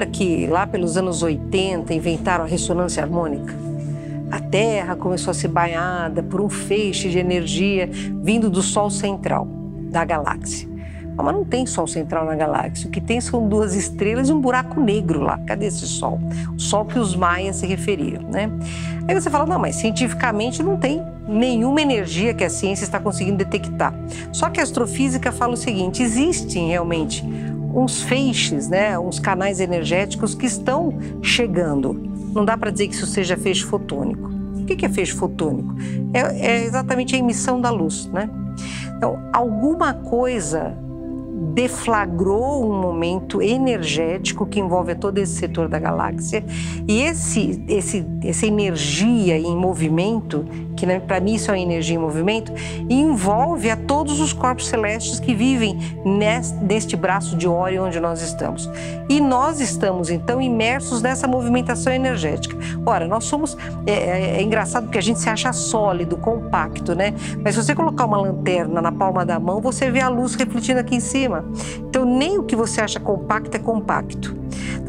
lembra que lá pelos anos 80 inventaram a ressonância harmônica? A Terra começou a ser banhada por um feixe de energia vindo do Sol central da galáxia. Mas não tem Sol central na galáxia. O que tem são duas estrelas e um buraco negro lá. Cadê esse Sol? O Sol que os maias se referiam, né? Aí você fala, não, mas cientificamente não tem nenhuma energia que a ciência está conseguindo detectar. Só que a astrofísica fala o seguinte: existem realmente uns feixes, né, uns canais energéticos que estão chegando. Não dá para dizer que isso seja feixe fotônico. O que é feixe fotônico? É, é exatamente a emissão da luz, né? Então, alguma coisa deflagrou um momento energético que envolve todo esse setor da galáxia e esse, esse, essa energia em movimento, que né, para mim isso é energia em movimento, envolve a todos os corpos celestes que vivem neste, neste braço de Órion onde nós estamos. E nós estamos então imersos nessa movimentação energética. Ora, nós somos é, é, é engraçado porque a gente se acha sólido, compacto, né? Mas se você colocar uma lanterna na palma da mão, você vê a luz refletindo aqui em cima. Então, nem o que você acha compacto é compacto.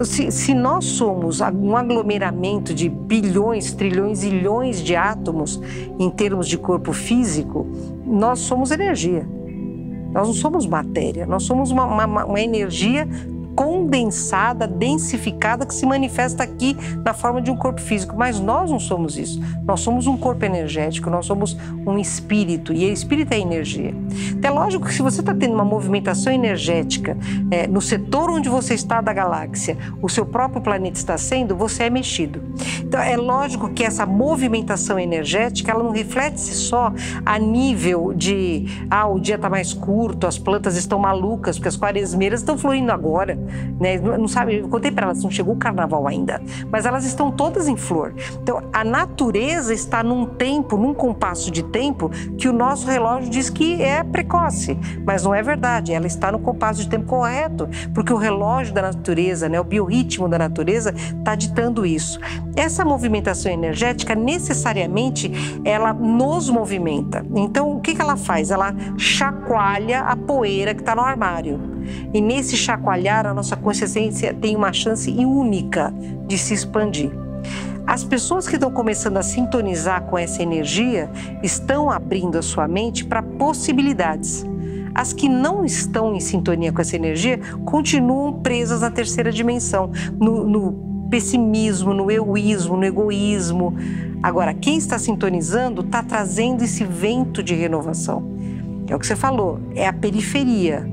Então, se, se nós somos um aglomeramento de bilhões, trilhões, ilhões de átomos em termos de corpo físico, nós somos energia. Nós não somos matéria, nós somos uma, uma, uma energia condensada, densificada que se manifesta aqui na forma de um corpo físico. Mas nós não somos isso. Nós somos um corpo energético, nós somos um espírito e espírito é energia. Então, é lógico que se você está tendo uma movimentação energética é, no setor onde você está da galáxia, o seu próprio planeta está sendo, você é mexido. Então é lógico que essa movimentação energética ela não reflete-se só a nível de ah, o dia está mais curto, as plantas estão malucas, porque as quaresmeiras estão fluindo agora né? Não sabe, eu contei para elas, não chegou o carnaval ainda, mas elas estão todas em flor. Então, a natureza está num tempo, num compasso de tempo que o nosso relógio diz que é precoce, mas não é verdade. Ela está no compasso de tempo correto, porque o relógio da natureza, né, o biorritmo da natureza está ditando isso. Essa movimentação energética necessariamente ela nos movimenta. Então, o que, que ela faz? Ela chacoalha a poeira que está no armário. E nesse chacoalhar, a nossa consciência tem uma chance única de se expandir. As pessoas que estão começando a sintonizar com essa energia estão abrindo a sua mente para possibilidades. As que não estão em sintonia com essa energia continuam presas na terceira dimensão, no, no pessimismo, no euísmo, no egoísmo. Agora, quem está sintonizando está trazendo esse vento de renovação. É o que você falou, é a periferia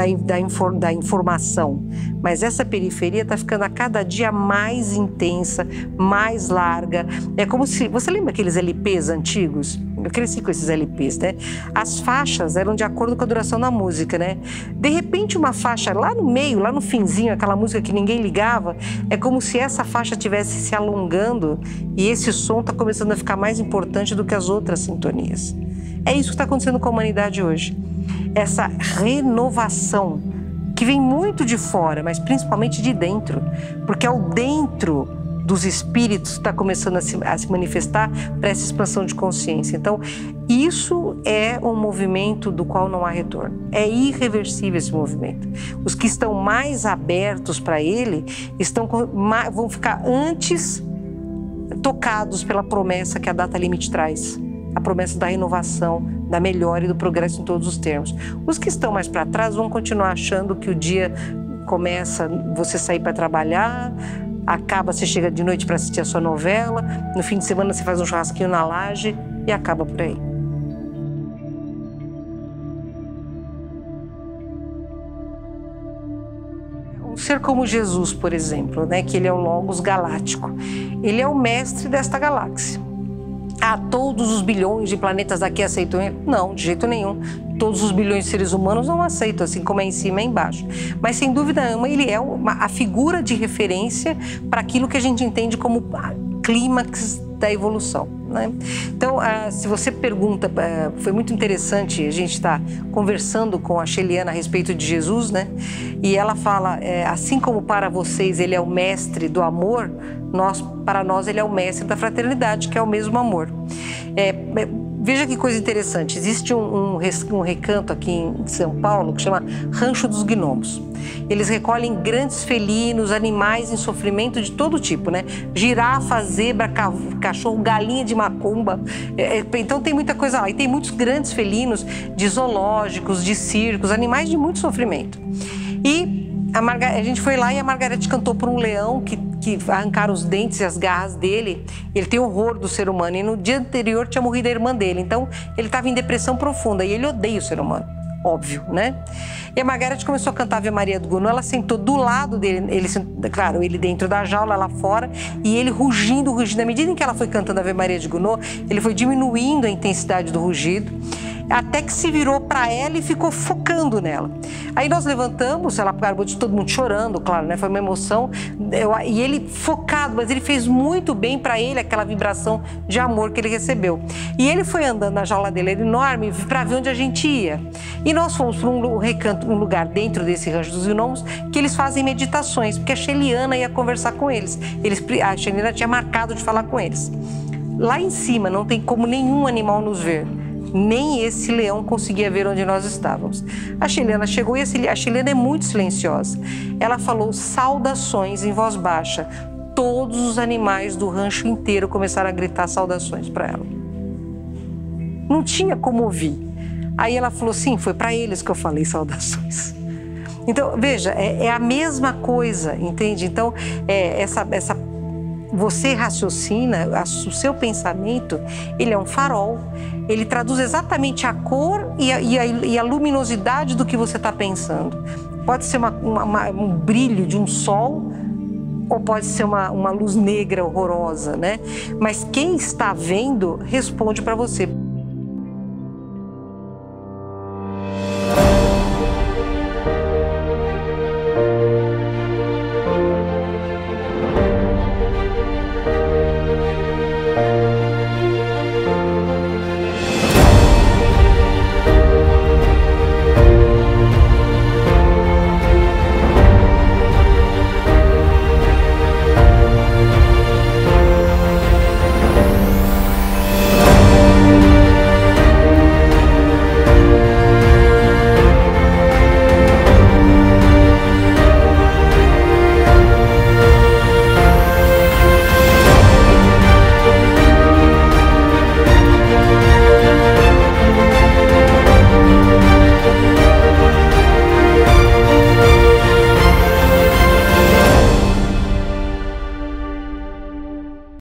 da, da, infor, da informação. Mas essa periferia está ficando a cada dia mais intensa, mais larga. É como se. Você lembra aqueles LPs antigos? Eu cresci com esses LPs, né? As faixas eram de acordo com a duração da música, né? De repente, uma faixa lá no meio, lá no finzinho, aquela música que ninguém ligava, é como se essa faixa estivesse se alongando e esse som está começando a ficar mais importante do que as outras sintonias. É isso que está acontecendo com a humanidade hoje essa renovação que vem muito de fora, mas principalmente de dentro, porque é o dentro dos espíritos está começando a se, a se manifestar para essa expansão de consciência. Então, isso é um movimento do qual não há retorno. É irreversível esse movimento. Os que estão mais abertos para ele estão vão ficar antes tocados pela promessa que a data limite traz a promessa da renovação, da melhora e do progresso em todos os termos. Os que estão mais para trás vão continuar achando que o dia começa você sair para trabalhar, acaba você chega de noite para assistir a sua novela, no fim de semana você faz um churrasquinho na laje e acaba por aí. Um ser como Jesus, por exemplo, né, que ele é o Logos galáctico, ele é o mestre desta galáxia. Ah, todos os bilhões de planetas aqui aceitam ele? Não, de jeito nenhum. Todos os bilhões de seres humanos não aceitam, assim como é em cima e embaixo. Mas, sem dúvida nenhuma, ele é uma, a figura de referência para aquilo que a gente entende como clímax da evolução. Né? Então, ah, se você pergunta, ah, foi muito interessante a gente estar tá conversando com a Sheliana a respeito de Jesus, né? E ela fala, é, assim como para vocês ele é o mestre do amor, nós, para nós ele é o mestre da fraternidade, que é o mesmo amor. É, é veja que coisa interessante. Existe um, um, um, recanto aqui em São Paulo que chama Rancho dos Gnomos. Eles recolhem grandes felinos, animais em sofrimento de todo tipo, né? Girafa, zebra, cachorro, galinha de macumba. É, é, então tem muita coisa lá. E tem muitos grandes felinos de zoológicos, de circos, animais de muito sofrimento. E a, Marga... a gente foi lá e a Margarete cantou por um leão que, que arrancaram os dentes e as garras dele. Ele tem horror do ser humano. E no dia anterior tinha morrido a irmã dele. Então ele estava em depressão profunda e ele odeia o ser humano. Óbvio, né? E a Margarete começou a cantar Ave Maria do Gounod, ela sentou do lado dele, ele, claro, ele dentro da jaula, lá fora, e ele rugindo, rugindo. À medida em que ela foi cantando Ave Maria de Gounod, ele foi diminuindo a intensidade do rugido até que se virou para ela e ficou focando nela. Aí nós levantamos, ela acabou de todo mundo chorando, claro, né? Foi uma emoção. Eu, e ele focado, mas ele fez muito bem para ele aquela vibração de amor que ele recebeu. E ele foi andando na jaula dele era enorme para ver onde a gente ia. E nós fomos para um recanto, um lugar dentro desse rancho dos gnomos que eles fazem meditações, porque a Sheliana ia conversar com eles. eles a Sheliana tinha marcado de falar com eles. Lá em cima não tem como nenhum animal nos ver nem esse leão conseguia ver onde nós estávamos. A chilena chegou e a chilena é muito silenciosa. Ela falou saudações em voz baixa. Todos os animais do rancho inteiro começaram a gritar saudações para ela. Não tinha como ouvir. Aí ela falou: sim, foi para eles que eu falei saudações. Então, veja, é, é a mesma coisa, entende? Então, é, essa, essa você raciocina, o seu pensamento, ele é um farol. Ele traduz exatamente a cor e a, e a, e a luminosidade do que você está pensando. Pode ser uma, uma, um brilho de um sol ou pode ser uma, uma luz negra horrorosa, né? Mas quem está vendo responde para você.